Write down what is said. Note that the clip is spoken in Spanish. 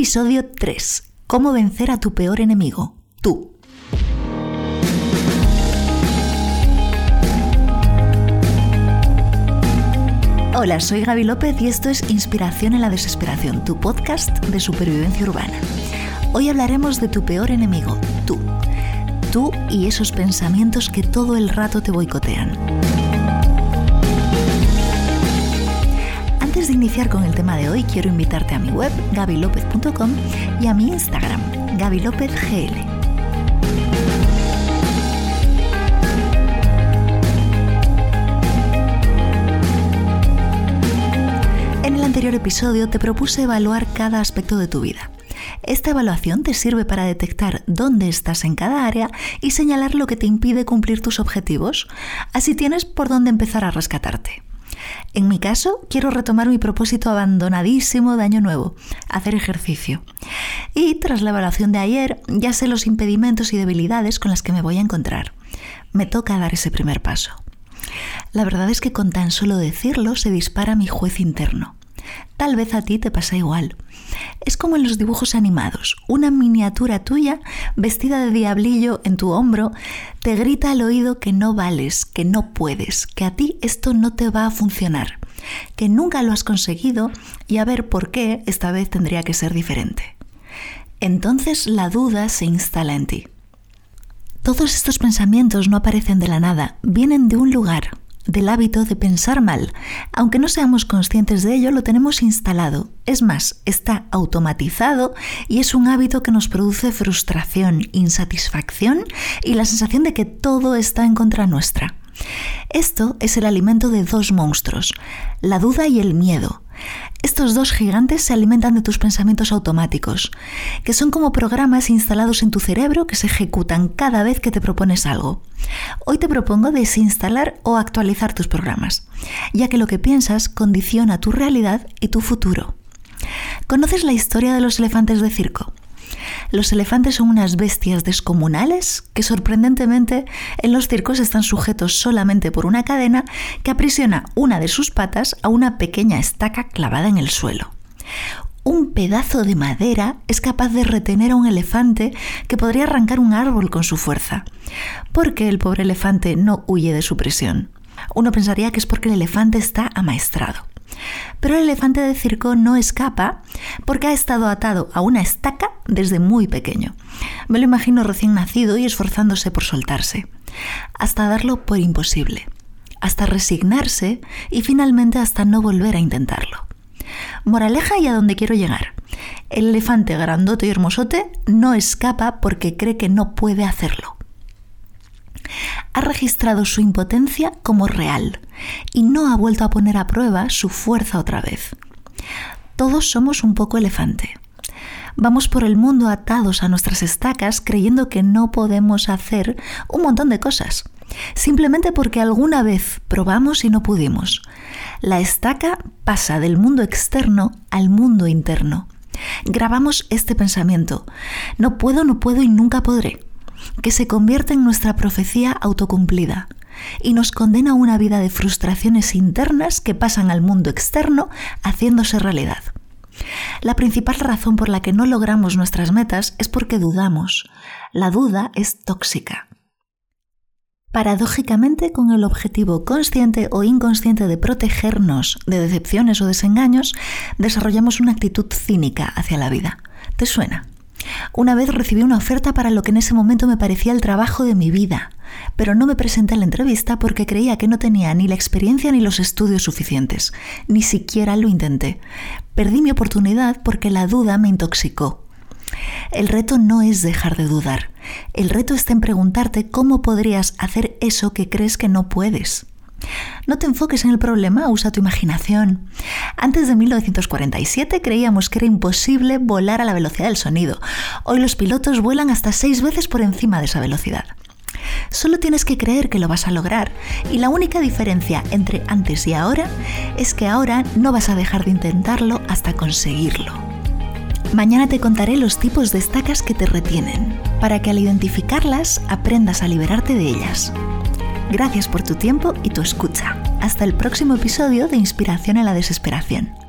Episodio 3. ¿Cómo vencer a tu peor enemigo? Tú. Hola, soy Gaby López y esto es Inspiración en la Desesperación, tu podcast de supervivencia urbana. Hoy hablaremos de tu peor enemigo, tú. Tú y esos pensamientos que todo el rato te boicotean. De iniciar con el tema de hoy, quiero invitarte a mi web, gabilopez.com, y a mi Instagram, gabilopezgl. En el anterior episodio te propuse evaluar cada aspecto de tu vida. Esta evaluación te sirve para detectar dónde estás en cada área y señalar lo que te impide cumplir tus objetivos. Así tienes por dónde empezar a rescatarte. En mi caso, quiero retomar mi propósito abandonadísimo de año nuevo, hacer ejercicio. Y tras la evaluación de ayer, ya sé los impedimentos y debilidades con las que me voy a encontrar. Me toca dar ese primer paso. La verdad es que con tan solo decirlo se dispara mi juez interno. Tal vez a ti te pasa igual. Es como en los dibujos animados. Una miniatura tuya, vestida de diablillo en tu hombro, te grita al oído que no vales, que no puedes, que a ti esto no te va a funcionar, que nunca lo has conseguido y a ver por qué esta vez tendría que ser diferente. Entonces la duda se instala en ti. Todos estos pensamientos no aparecen de la nada, vienen de un lugar, del hábito de pensar mal. Aunque no seamos conscientes de ello, lo tenemos instalado. Es más, está automatizado y es un hábito que nos produce frustración, insatisfacción y la sensación de que todo está en contra nuestra. Esto es el alimento de dos monstruos, la duda y el miedo. Estos dos gigantes se alimentan de tus pensamientos automáticos, que son como programas instalados en tu cerebro que se ejecutan cada vez que te propones algo. Hoy te propongo desinstalar o actualizar tus programas, ya que lo que piensas condiciona tu realidad y tu futuro. ¿Conoces la historia de los elefantes de circo? Los elefantes son unas bestias descomunales que sorprendentemente en los circos están sujetos solamente por una cadena que aprisiona una de sus patas a una pequeña estaca clavada en el suelo. Un pedazo de madera es capaz de retener a un elefante que podría arrancar un árbol con su fuerza. porque el pobre elefante no huye de su prisión? Uno pensaría que es porque el elefante está amaestrado. Pero el elefante de circo no escapa porque ha estado atado a una estaca desde muy pequeño. Me lo imagino recién nacido y esforzándose por soltarse, hasta darlo por imposible, hasta resignarse y finalmente hasta no volver a intentarlo. Moraleja y a donde quiero llegar. El elefante grandote y hermosote no escapa porque cree que no puede hacerlo ha registrado su impotencia como real y no ha vuelto a poner a prueba su fuerza otra vez. Todos somos un poco elefante. Vamos por el mundo atados a nuestras estacas creyendo que no podemos hacer un montón de cosas, simplemente porque alguna vez probamos y no pudimos. La estaca pasa del mundo externo al mundo interno. Grabamos este pensamiento, no puedo, no puedo y nunca podré que se convierte en nuestra profecía autocumplida y nos condena a una vida de frustraciones internas que pasan al mundo externo haciéndose realidad. La principal razón por la que no logramos nuestras metas es porque dudamos. La duda es tóxica. Paradójicamente, con el objetivo consciente o inconsciente de protegernos de decepciones o desengaños, desarrollamos una actitud cínica hacia la vida. ¿Te suena? Una vez recibí una oferta para lo que en ese momento me parecía el trabajo de mi vida, pero no me presenté a la entrevista porque creía que no tenía ni la experiencia ni los estudios suficientes. Ni siquiera lo intenté. Perdí mi oportunidad porque la duda me intoxicó. El reto no es dejar de dudar. El reto está en preguntarte cómo podrías hacer eso que crees que no puedes. No te enfoques en el problema, usa tu imaginación. Antes de 1947 creíamos que era imposible volar a la velocidad del sonido. Hoy los pilotos vuelan hasta seis veces por encima de esa velocidad. Solo tienes que creer que lo vas a lograr y la única diferencia entre antes y ahora es que ahora no vas a dejar de intentarlo hasta conseguirlo. Mañana te contaré los tipos de estacas que te retienen, para que al identificarlas aprendas a liberarte de ellas. Gracias por tu tiempo y tu escucha. Hasta el próximo episodio de Inspiración en la Desesperación.